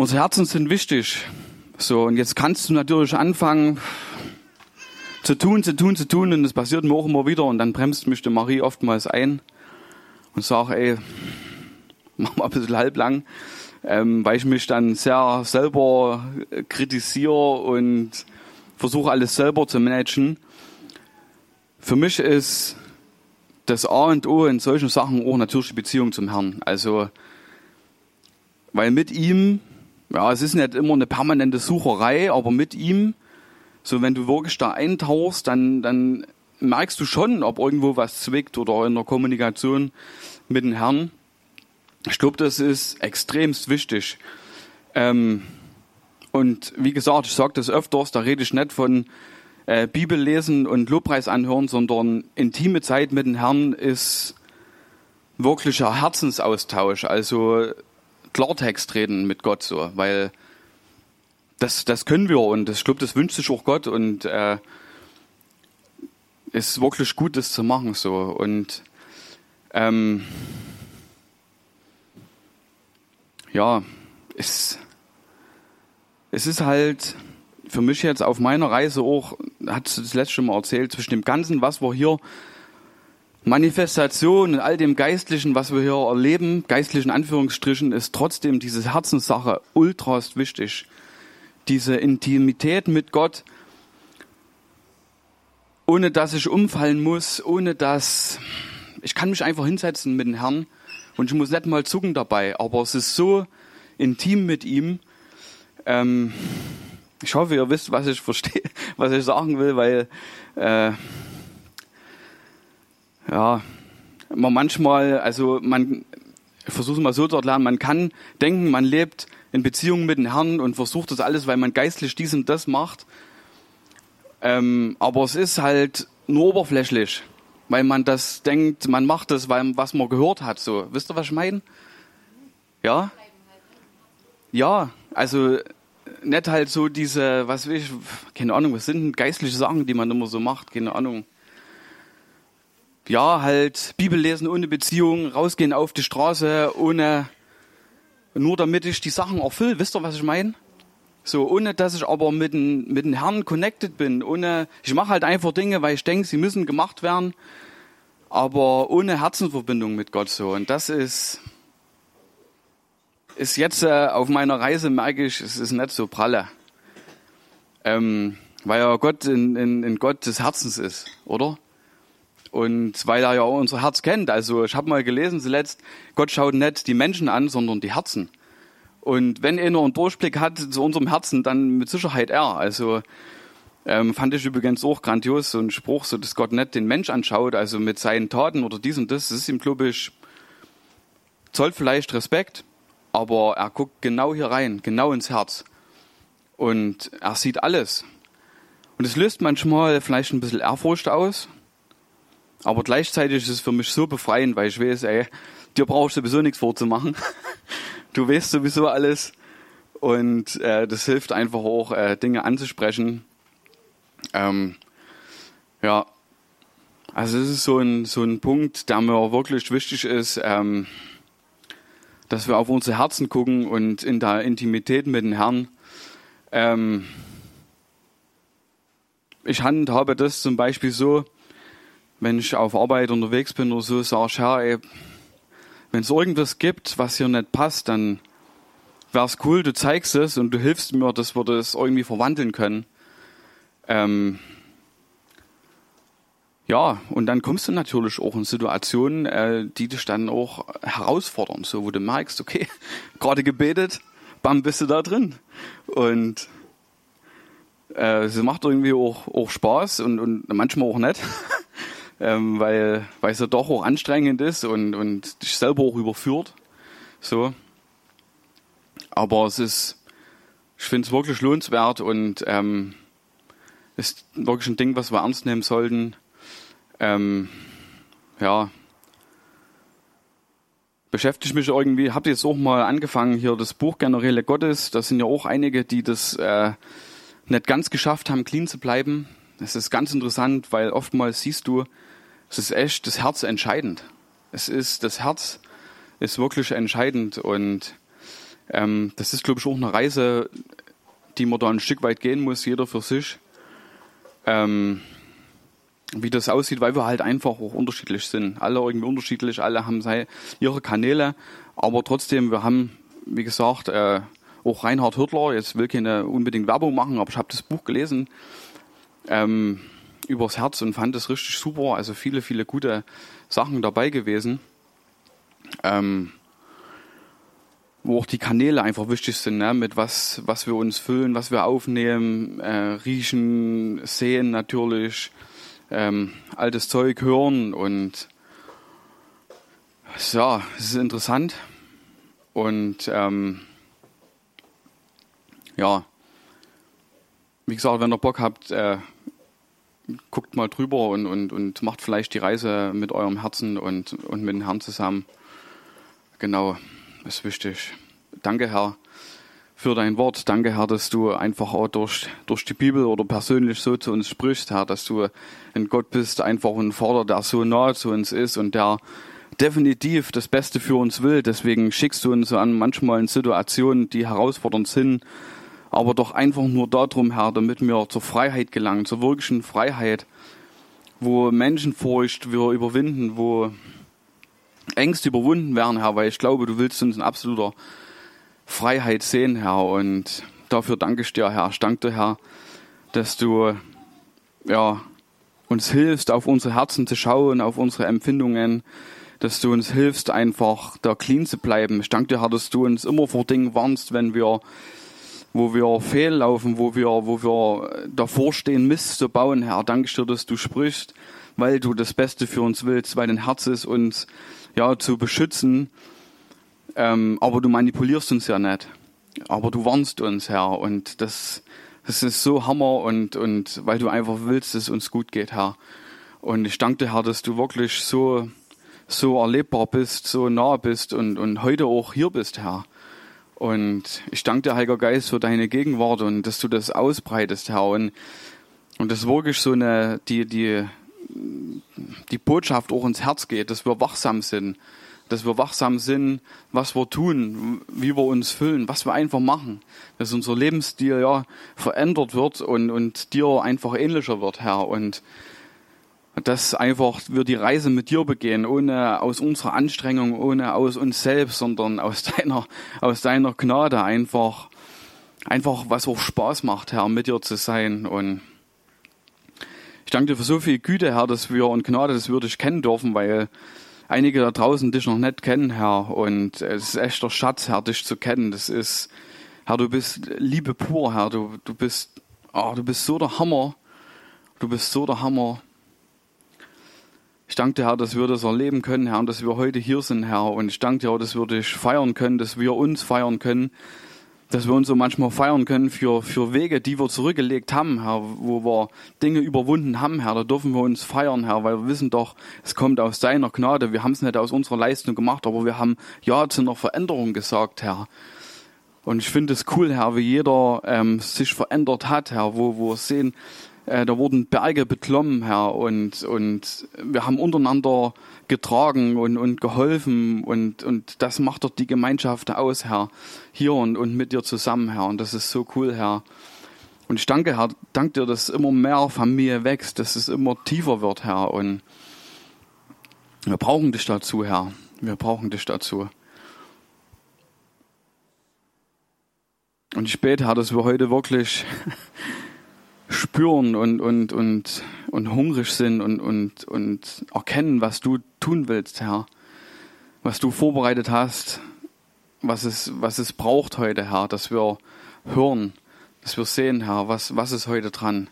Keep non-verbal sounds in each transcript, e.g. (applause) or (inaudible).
Unsere Herzen sind wichtig. So, und jetzt kannst du natürlich anfangen zu tun, zu tun, zu tun, und das passiert mir auch immer wieder, und dann bremst mich die Marie oftmals ein und sagt, ey, (laughs) mach mal ein bisschen halblang, ähm, weil ich mich dann sehr selber kritisiere und versuche alles selber zu managen. Für mich ist das A und O in solchen Sachen auch natürlich die Beziehung zum Herrn. Also, weil mit ihm, ja, es ist nicht immer eine permanente Sucherei, aber mit ihm, so wenn du wirklich da eintauchst, dann, dann merkst du schon, ob irgendwo was zwickt oder in der Kommunikation mit dem Herrn. Ich glaube, das ist extremst wichtig. Ähm, und wie gesagt, ich sage das öfters, da rede ich nicht von äh, Bibel lesen und Lobpreis anhören, sondern intime Zeit mit dem Herrn ist wirklicher Herzensaustausch, also Klartext reden mit Gott so, weil das, das können wir und ich glaube, das wünscht sich auch Gott und äh, ist wirklich gut, das zu machen so und ähm, ja, es, es ist halt für mich jetzt auf meiner Reise auch, hat es das letzte mal erzählt, zwischen dem Ganzen, was wir hier Manifestation und all dem Geistlichen, was wir hier erleben, geistlichen Anführungsstrichen, ist trotzdem diese Herzenssache ultrast wichtig. Diese Intimität mit Gott, ohne dass ich umfallen muss, ohne dass ich kann mich einfach hinsetzen mit dem Herrn und ich muss nicht mal zucken dabei, aber es ist so intim mit ihm. Ähm, ich hoffe, ihr wisst, was ich verstehe, (laughs) was ich sagen will, weil äh, ja, man manchmal, also man versucht mal so dort lernen, man kann denken, man lebt in Beziehung mit dem Herrn und versucht das alles, weil man geistlich dies und das macht. Ähm, aber es ist halt nur oberflächlich, weil man das denkt, man macht das, weil was man gehört hat. So, wisst ihr, was ich meine? Ja. Ja, also nicht halt so diese, was will ich, keine Ahnung, was sind denn geistliche Sachen, die man immer so macht, keine Ahnung. Ja, halt Bibel lesen ohne Beziehung, rausgehen auf die Straße, ohne, nur damit ich die Sachen erfülle. Wisst ihr, was ich meine? So, ohne dass ich aber mit dem, mit dem Herrn connected bin, ohne, ich mache halt einfach Dinge, weil ich denke, sie müssen gemacht werden, aber ohne Herzenverbindung mit Gott so. Und das ist, ist jetzt äh, auf meiner Reise, merke ich, es ist nicht so pralle. Ähm, weil ja Gott in, in, in Gott des Herzens ist, oder? Und weil er ja auch unser Herz kennt. Also ich habe mal gelesen zuletzt, Gott schaut nicht die Menschen an, sondern die Herzen. Und wenn er nur einen Durchblick hat zu unserem Herzen, dann mit Sicherheit er. Also ähm, fand ich übrigens auch grandios, so ein Spruch, so dass Gott nicht den Mensch anschaut, also mit seinen Taten oder dies und das. Das ist ihm, glaube ich, zollt vielleicht Respekt, aber er guckt genau hier rein, genau ins Herz. Und er sieht alles. Und es löst manchmal vielleicht ein bisschen Ehrfurcht aus, aber gleichzeitig ist es für mich so befreiend, weil ich weiß, ey, dir brauchst du sowieso nichts vorzumachen. (laughs) Du weißt sowieso alles. Und äh, das hilft einfach auch, äh, Dinge anzusprechen. Ähm, ja, also es ist so ein, so ein Punkt, der mir wirklich wichtig ist. Ähm, dass wir auf unsere Herzen gucken und in der Intimität mit dem Herrn. Ähm, ich handhabe das zum Beispiel so, wenn ich auf Arbeit unterwegs bin oder so, sage ich, Herr, wenn es irgendwas gibt, was hier nicht passt, dann wäre es cool, du zeigst es und du hilfst mir, dass wir das irgendwie verwandeln können. Ähm, ja, und dann kommst du natürlich auch in Situationen, äh, die dich dann auch herausfordern, so wo du merkst, okay, (laughs) gerade gebetet, bam, bist du da drin. Und äh, es macht irgendwie auch, auch Spaß und, und manchmal auch nicht, (laughs) ähm, weil, weil es ja doch auch anstrengend ist und, und dich selber auch überführt. So. Aber es ist, ich finde es wirklich lohnenswert und ähm, ist wirklich ein Ding, was wir ernst nehmen sollten ähm, ja, beschäftige mich irgendwie, habe jetzt auch mal angefangen hier das Buch Generäle Gottes, da sind ja auch einige, die das äh, nicht ganz geschafft haben, clean zu bleiben. Das ist ganz interessant, weil oftmals siehst du, es ist echt das Herz entscheidend. Es ist, das Herz ist wirklich entscheidend und Ähm, das ist, glaube ich, auch eine Reise, die man da ein Stück weit gehen muss, jeder für sich. Ähm, wie das aussieht, weil wir halt einfach auch unterschiedlich sind. Alle irgendwie unterschiedlich, alle haben ihre Kanäle, aber trotzdem, wir haben, wie gesagt, äh, auch Reinhard Hürtler, jetzt will keine unbedingt Werbung machen, aber ich habe das Buch gelesen ähm, übers Herz und fand es richtig super. Also viele, viele gute Sachen dabei gewesen. Ähm, wo auch die Kanäle einfach wichtig sind, ne? mit was, was wir uns füllen, was wir aufnehmen, äh, riechen, sehen natürlich, ähm, altes Zeug hören und ja, es ist interessant und ähm, ja, wie gesagt, wenn ihr Bock habt, äh, guckt mal drüber und, und, und macht vielleicht die Reise mit eurem Herzen und, und mit dem Herrn zusammen. Genau, ist wichtig. Danke, Herr, für dein Wort. Danke, Herr, dass du einfach auch durch, durch die Bibel oder persönlich so zu uns sprichst, Herr, dass du ein Gott bist, einfach ein Vater, der so nahe zu uns ist und der definitiv das Beste für uns will. Deswegen schickst du uns an manchmal in Situationen, die herausfordernd sind, aber doch einfach nur darum, Herr, damit wir zur Freiheit gelangen, zur wirklichen Freiheit, wo Menschenfurcht wir überwinden, wo Ängste überwunden werden, Herr, weil ich glaube, du willst uns in absoluter Freiheit sehen, Herr, und dafür danke ich dir, Herr. Ich danke dir, Herr, dass du ja, uns hilfst, auf unsere Herzen zu schauen, auf unsere Empfindungen, dass du uns hilfst, einfach da clean zu bleiben. Ich danke dir, Herr, dass du uns immer vor Dingen warnst, wenn wir wo wir fehllaufen, wo wir, wo wir davor stehen, Mist zu bauen, Herr. Danke dir, dass du sprichst, weil du das Beste für uns willst, weil dein Herz ist, uns ja zu beschützen. Ähm, aber du manipulierst uns ja nicht. Aber du warnst uns, Herr. Und das, das ist so Hammer und, und weil du einfach willst, dass es uns gut geht, Herr. Und ich danke dir, Herr, dass du wirklich so, so erlebbar bist, so nah bist und, und heute auch hier bist, Herr. Und ich danke dir, Heiliger Geist, für deine Gegenwart und dass du das ausbreitest, Herr. Und, und das wirklich so eine, die, die, die Botschaft auch ins Herz geht, dass wir wachsam sind, dass wir wachsam sind, was wir tun, wie wir uns füllen, was wir einfach machen, dass unser Lebensstil ja verändert wird und, und dir einfach ähnlicher wird, Herr. Und dass einfach wir die Reise mit dir begehen, ohne aus unserer Anstrengung, ohne aus uns selbst, sondern aus (laughs) deiner, aus deiner Gnade einfach, einfach was auch Spaß macht, Herr, mit dir zu sein. Und ich danke dir für so viel Güte, Herr, dass wir und Gnade, dass wir dich kennen dürfen, weil einige da draußen dich noch nicht kennen, Herr. Und es ist echt der Schatz, Herr, dich zu kennen. Das ist, Herr, du bist Liebe pur, Herr. Du, du bist, oh, du bist so der Hammer. Du bist so der Hammer. Ich danke dir, Herr, dass wir das erleben können, Herr, und dass wir heute hier sind, Herr. Und ich danke dir auch, dass wir dich feiern können, dass wir uns feiern können, dass wir uns so manchmal feiern können für, für Wege, die wir zurückgelegt haben, Herr, wo wir Dinge überwunden haben, Herr. Da dürfen wir uns feiern, Herr, weil wir wissen doch, es kommt aus deiner Gnade. Wir haben es nicht aus unserer Leistung gemacht, aber wir haben Ja zu einer Veränderung gesagt, Herr. Und ich finde es cool, Herr, wie jeder ähm, sich verändert hat, Herr, wo, wo wir sehen, äh, da wurden Berge beklommen, Herr, und, und wir haben untereinander getragen und, und geholfen und, und das macht doch die Gemeinschaft aus, Herr, hier und, und mit dir zusammen, Herr, und das ist so cool, Herr. Und ich danke, Herr, danke dir, dass immer mehr Familie wächst, dass es immer tiefer wird, Herr, und wir brauchen dich dazu, Herr, wir brauchen dich dazu. Und ich bete, Herr, dass wir heute wirklich spüren und, und, und, und hungrig sind und, und, und erkennen, was du tun willst, Herr. Was du vorbereitet hast, was es, was es braucht heute, Herr, dass wir hören, dass wir sehen, Herr, was, was ist heute dran.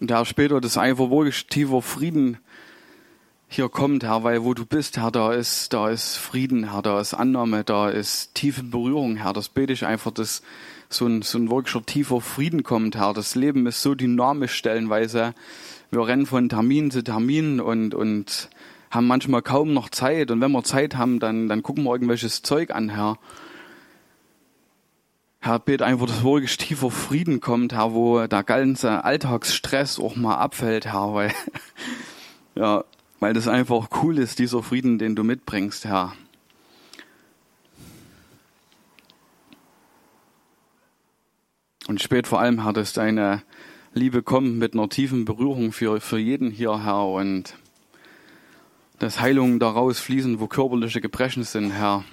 Und Herr, später das einfach wirklich tiefer Frieden hier kommt, Herr, weil wo du bist, Herr, da ist, da ist Frieden, Herr, da ist Annahme, da ist tiefe Berührung, Herr. Das bete ich einfach, dass so ein, so ein wirklicher tiefer Frieden kommt, Herr. Das Leben ist so dynamisch stellenweise. Wir rennen von Termin zu Termin und, und haben manchmal kaum noch Zeit. Und wenn wir Zeit haben, dann, dann gucken wir irgendwelches Zeug an, Herr. Herr, bete einfach, dass wirklich tiefer Frieden kommt, Herr, wo der ganze Alltagsstress auch mal abfällt, Herr, weil, (laughs) ja, weil das einfach cool ist, dieser Frieden, den du mitbringst, Herr. Und spät vor allem, Herr, dass deine Liebe kommt mit einer tiefen Berührung für, für jeden hier, Herr, und dass Heilungen daraus fließen, wo körperliche Gebrechen sind, Herr.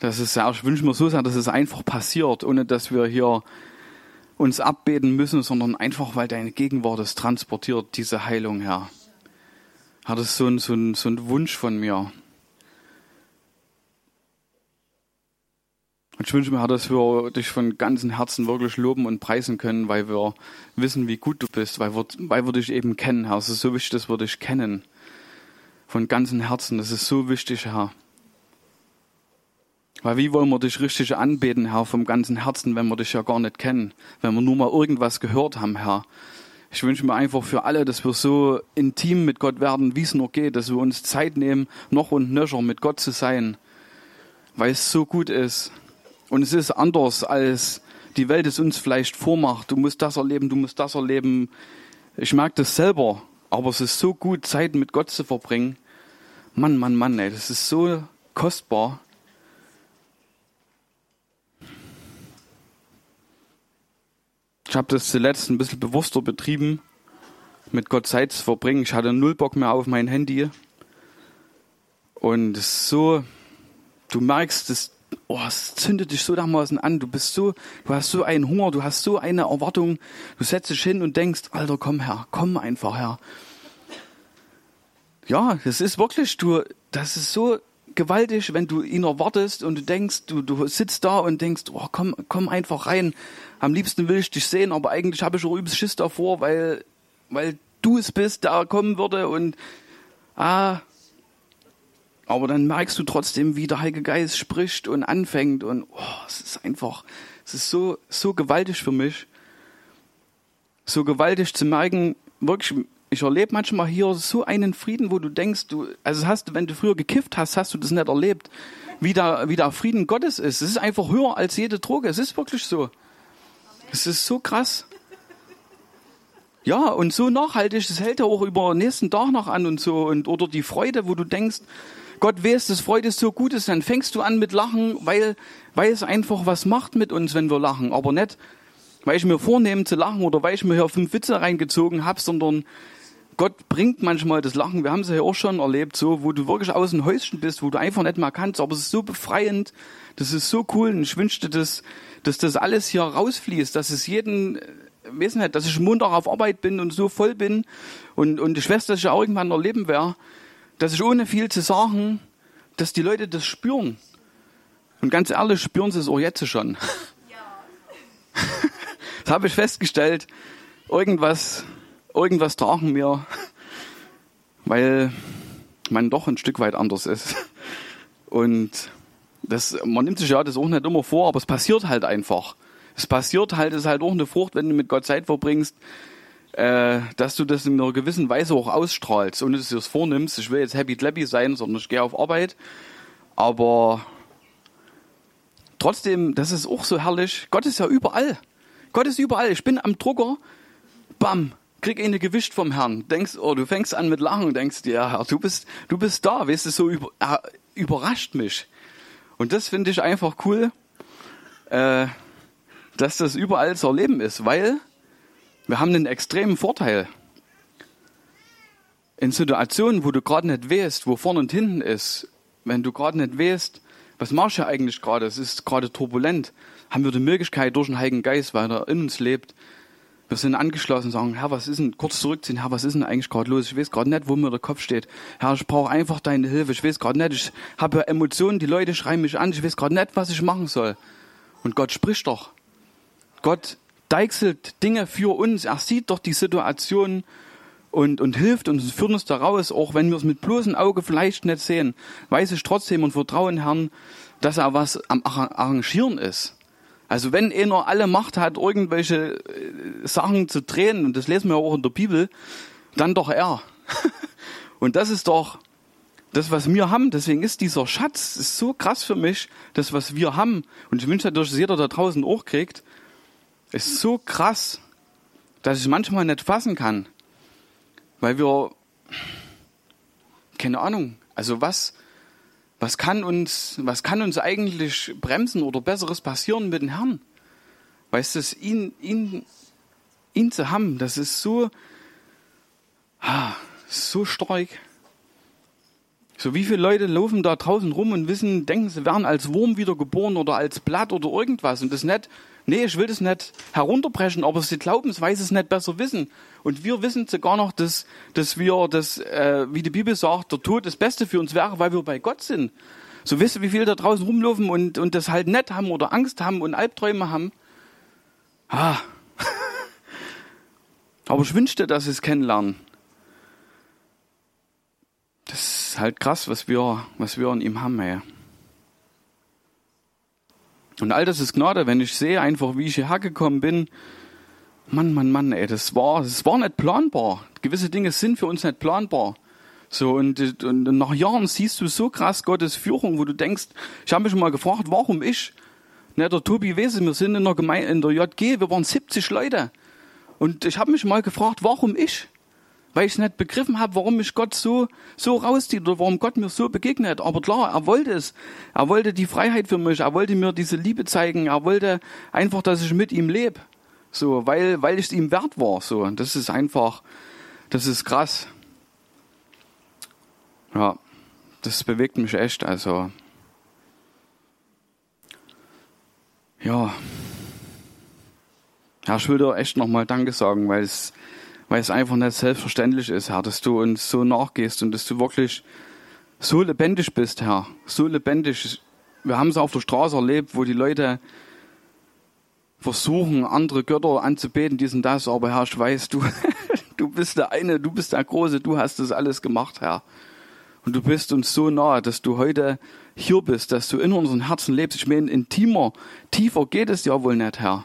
Das ist, ja, ich wünsche mir so sehr, dass es einfach passiert, ohne dass wir hier uns abbeten müssen, sondern einfach, weil deine Gegenwart es transportiert, diese Heilung, Herr. Das ist so ein, so ein, so ein Wunsch von mir. Und ich wünsche mir, Herr, dass wir dich von ganzem Herzen wirklich loben und preisen können, weil wir wissen, wie gut du bist, weil wir, weil wir dich eben kennen, Herr. Es ist so wichtig, dass wir dich kennen. Von ganzem Herzen. Das ist so wichtig, Herr. Weil wie wollen wir dich richtig anbeten, Herr, vom ganzen Herzen, wenn wir dich ja gar nicht kennen, wenn wir nur mal irgendwas gehört haben, Herr. Ich wünsche mir einfach für alle, dass wir so intim mit Gott werden, wie es nur geht, dass wir uns Zeit nehmen, noch und nöcher mit Gott zu sein, weil es so gut ist. Und es ist anders, als die Welt es uns vielleicht vormacht. Du musst das erleben, du musst das erleben. Ich merke das selber, aber es ist so gut, Zeit mit Gott zu verbringen. Mann, Mann, Mann, ey, das ist so kostbar. Ich habe das zuletzt ein bisschen bewusster betrieben, mit Gott Zeit zu verbringen. Ich hatte null Bock mehr auf mein Handy. Und so, du merkst, das, oh, es zündet dich so dermaßen an. Du bist so, du hast so einen Hunger, du hast so eine Erwartung. Du setzt dich hin und denkst, Alter, komm her, komm einfach her. Ja, das ist wirklich, du, das ist so gewaltig, wenn du ihn erwartest und du denkst, du, du sitzt da und denkst, oh, komm, komm einfach rein. Am liebsten will ich dich sehen, aber eigentlich habe ich schon übelst Schiss davor, weil, weil du es bist, der kommen würde und, ah, aber dann merkst du trotzdem, wie der Heilige Geist spricht und anfängt und, oh, es ist einfach, es ist so, so gewaltig für mich. So gewaltig zu merken, wirklich, ich erlebe manchmal hier so einen Frieden, wo du denkst, du, also hast, wenn du früher gekifft hast, hast du das nicht erlebt, wie der, wie der Frieden Gottes ist. Es ist einfach höher als jede Droge. Es ist wirklich so. Es ist so krass. Ja, und so nachhaltig, das hält ja auch über den nächsten Tag noch an und so. Und, oder die Freude, wo du denkst, Gott weiß, dass Freude so gut ist, dann fängst du an mit Lachen, weil, weil es einfach was macht mit uns, wenn wir lachen. Aber nicht, weil ich mir vornehme zu lachen oder weil ich mir hier fünf Witze reingezogen habe, sondern Gott bringt manchmal das Lachen, wir haben es ja auch schon erlebt, so, wo du wirklich aus dem Häuschen bist, wo du einfach nicht mehr kannst, aber es ist so befreiend, das ist so cool und ich wünschte, dass, dass das alles hier rausfließt, dass es jeden, äh, weiß nicht, dass ich Montag auf Arbeit bin und so voll bin und, und ich weiß, dass ich auch irgendwann erleben werde, dass ich ohne viel zu sagen, dass die Leute das spüren. Und ganz ehrlich, spüren sie es auch jetzt schon. Ja. (laughs) das habe ich festgestellt. Irgendwas irgendwas tragen wir, weil man doch ein Stück weit anders ist. Und das, man nimmt sich ja das auch nicht immer vor, aber es passiert halt einfach. Es passiert halt, es ist halt auch eine Frucht, wenn du mit Gott Zeit verbringst, äh, dass du das in einer gewissen Weise auch ausstrahlst, ohne dass du es vornimmst. Ich will jetzt happy clappy sein, sondern ich gehe auf Arbeit. Aber trotzdem, das ist auch so herrlich. Gott ist ja überall. Gott ist überall. Ich bin am Drucker, bam, krieg eine gewischt vom Herrn. Denkst, oh, du fängst an mit Lachen und denkst ja, Herr, du bist, du bist da, weißt du, so über, äh, überrascht mich. Und das finde ich einfach cool, äh, dass das überall zu erleben ist, weil wir haben einen extremen Vorteil. In Situationen, wo du gerade nicht weißt, wo vorne und hinten ist, wenn du gerade nicht weißt, was machst du eigentlich gerade, es ist gerade turbulent, haben wir die Möglichkeit durch den Heiligen Geist, weil er in uns lebt, wir sind angeschlossen sagen, Herr, was ist denn, kurz zurückziehen, Herr, was ist denn eigentlich gerade los? Ich weiß gerade nicht, wo mir der Kopf steht. Herr, ich brauche einfach deine Hilfe. Ich weiß gerade nicht, ich habe Emotionen, die Leute schreien mich an, ich weiß gerade nicht, was ich machen soll. Und Gott spricht doch. Gott deichselt Dinge für uns. Er sieht doch die Situation und, und hilft uns und führt uns da raus. Auch wenn wir es mit bloßem Auge vielleicht nicht sehen, weiß ich trotzdem und vertraue Herrn, dass er was am Arrangieren ist. Also wenn einer alle Macht hat, irgendwelche äh, Sachen zu drehen, und das lesen wir auch in der Bibel, dann doch er. (laughs) und das ist doch das, was wir haben. Deswegen ist dieser Schatz ist so krass für mich, das, was wir haben. Und ich wünsche natürlich, dass jeder da draußen auch kriegt, ist so krass, dass ich manchmal nicht fassen kann. Weil wir, keine Ahnung. Also was, was kann uns, was kann uns eigentlich bremsen oder Besseres passieren mit dem Herrn? Weißt du, ihn, ihn, ihn zu haben, das ist so, ah, so stark. So wie viele Leute laufen da draußen rum und wissen, denken, sie wären als Wurm wieder geboren oder als Blatt oder irgendwas und das nicht, nee, ich will das nicht herunterbrechen, aber sie glauben es, weil sie es nicht besser wissen. Und wir wissen sogar noch, dass, dass wir, das, äh, wie die Bibel sagt, der Tod das Beste für uns wäre, weil wir bei Gott sind. So wisst ihr, wie viele da draußen rumlaufen und, und das halt nicht haben oder Angst haben und Albträume haben. Ah. (laughs) aber ich wünschte, dass sie es kennenlernen. Das ist halt krass, was wir, was wir in ihm haben, ey. Und all das ist Gnade, wenn ich sehe einfach, wie ich hierher gekommen bin. Mann, Mann, Mann, ey, das war, das war nicht planbar. Gewisse Dinge sind für uns nicht planbar. So, und, und nach Jahren siehst du so krass Gottes Führung, wo du denkst, ich habe mich mal gefragt, warum ich? Ne, der Tobi Wese, wir sind in der Gemeinde, in der JG, wir waren 70 Leute. Und ich habe mich mal gefragt, warum ich? Weil ich nicht begriffen habe, warum mich Gott so, so rauszieht oder warum Gott mir so begegnet. Aber klar, er wollte es. Er wollte die Freiheit für mich. Er wollte mir diese Liebe zeigen. Er wollte einfach, dass ich mit ihm lebe. So, weil, weil ich es ihm wert war. So, das ist einfach, das ist krass. Ja, das bewegt mich echt. Also, ja. Ja, ich dir echt nochmal Danke sagen, weil es, weil es einfach nicht selbstverständlich ist, Herr, dass du uns so nachgehst und dass du wirklich so lebendig bist, Herr. So lebendig. Wir haben es auf der Straße erlebt, wo die Leute versuchen, andere Götter anzubeten, dies und das, aber Herr, ich weiß, du, (laughs) du bist der eine, du bist der Große, du hast das alles gemacht, Herr. Und du bist uns so nahe, dass du heute hier bist, dass du in unseren Herzen lebst. Ich meine, intimer, tiefer geht es ja wohl nicht, Herr.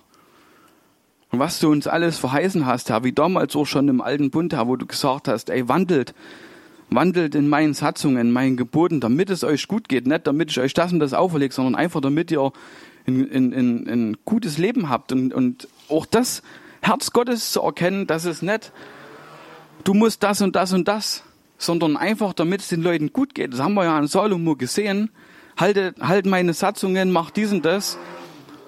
Und was du uns alles verheißen hast, Herr, wie damals auch schon im alten Bund, Herr, wo du gesagt hast, ey, wandelt, wandelt in meinen Satzungen, in meinen Geboten, damit es euch gut geht. Nicht damit ich euch das und das auferlege, sondern einfach damit ihr ein, ein, ein, ein gutes Leben habt. Und, und auch das Herz Gottes zu erkennen, dass es nicht, du musst das und das und das, sondern einfach, damit es den Leuten gut geht. Das haben wir ja an Salomo gesehen. Halte, halt meine Satzungen, mach dies und das.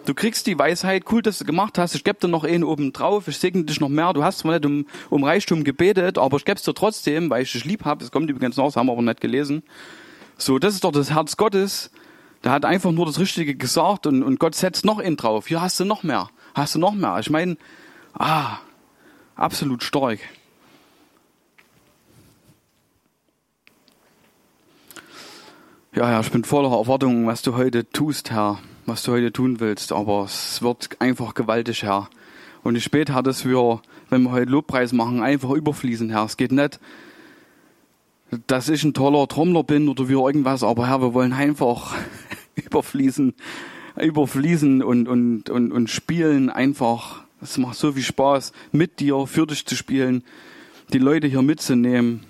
Du kriegst die Weisheit, cool, dass du gemacht hast. Ich gebe dir noch einen oben drauf. Ich segne dich noch mehr. Du hast zwar nicht um, um Reichtum gebetet, aber ich gebe es dir trotzdem, weil ich dich lieb habe. Das kommt übrigens noch, das haben wir aber nicht gelesen. So, das ist doch das Herz Gottes. Der hat einfach nur das Richtige gesagt und, und Gott setzt noch einen drauf. Hier hast du noch mehr. Hast du noch mehr. Ich meine, ah, absolut stark. Ja, ja, ich bin voller Erwartungen, was du heute tust, Herr was du heute tun willst, aber es wird einfach gewaltig, Herr. Und ich bete, Herr, dass wir, wenn wir heute Lobpreis machen, einfach überfließen, Herr. Es geht nicht, dass ich ein toller Trommler bin oder wie irgendwas, aber Herr, wir wollen einfach (laughs) überfließen, überfließen und, und, und, und spielen einfach. Es macht so viel Spaß, mit dir, für dich zu spielen, die Leute hier mitzunehmen.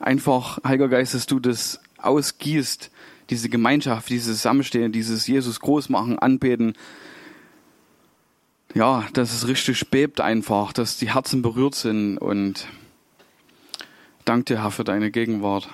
Einfach, Heiliger Geist, dass du das ausgießt diese Gemeinschaft, dieses Zusammenstehen, dieses Jesus groß machen, anbeten, ja, dass es richtig bebt einfach, dass die Herzen berührt sind und danke dir, Herr, für deine Gegenwart.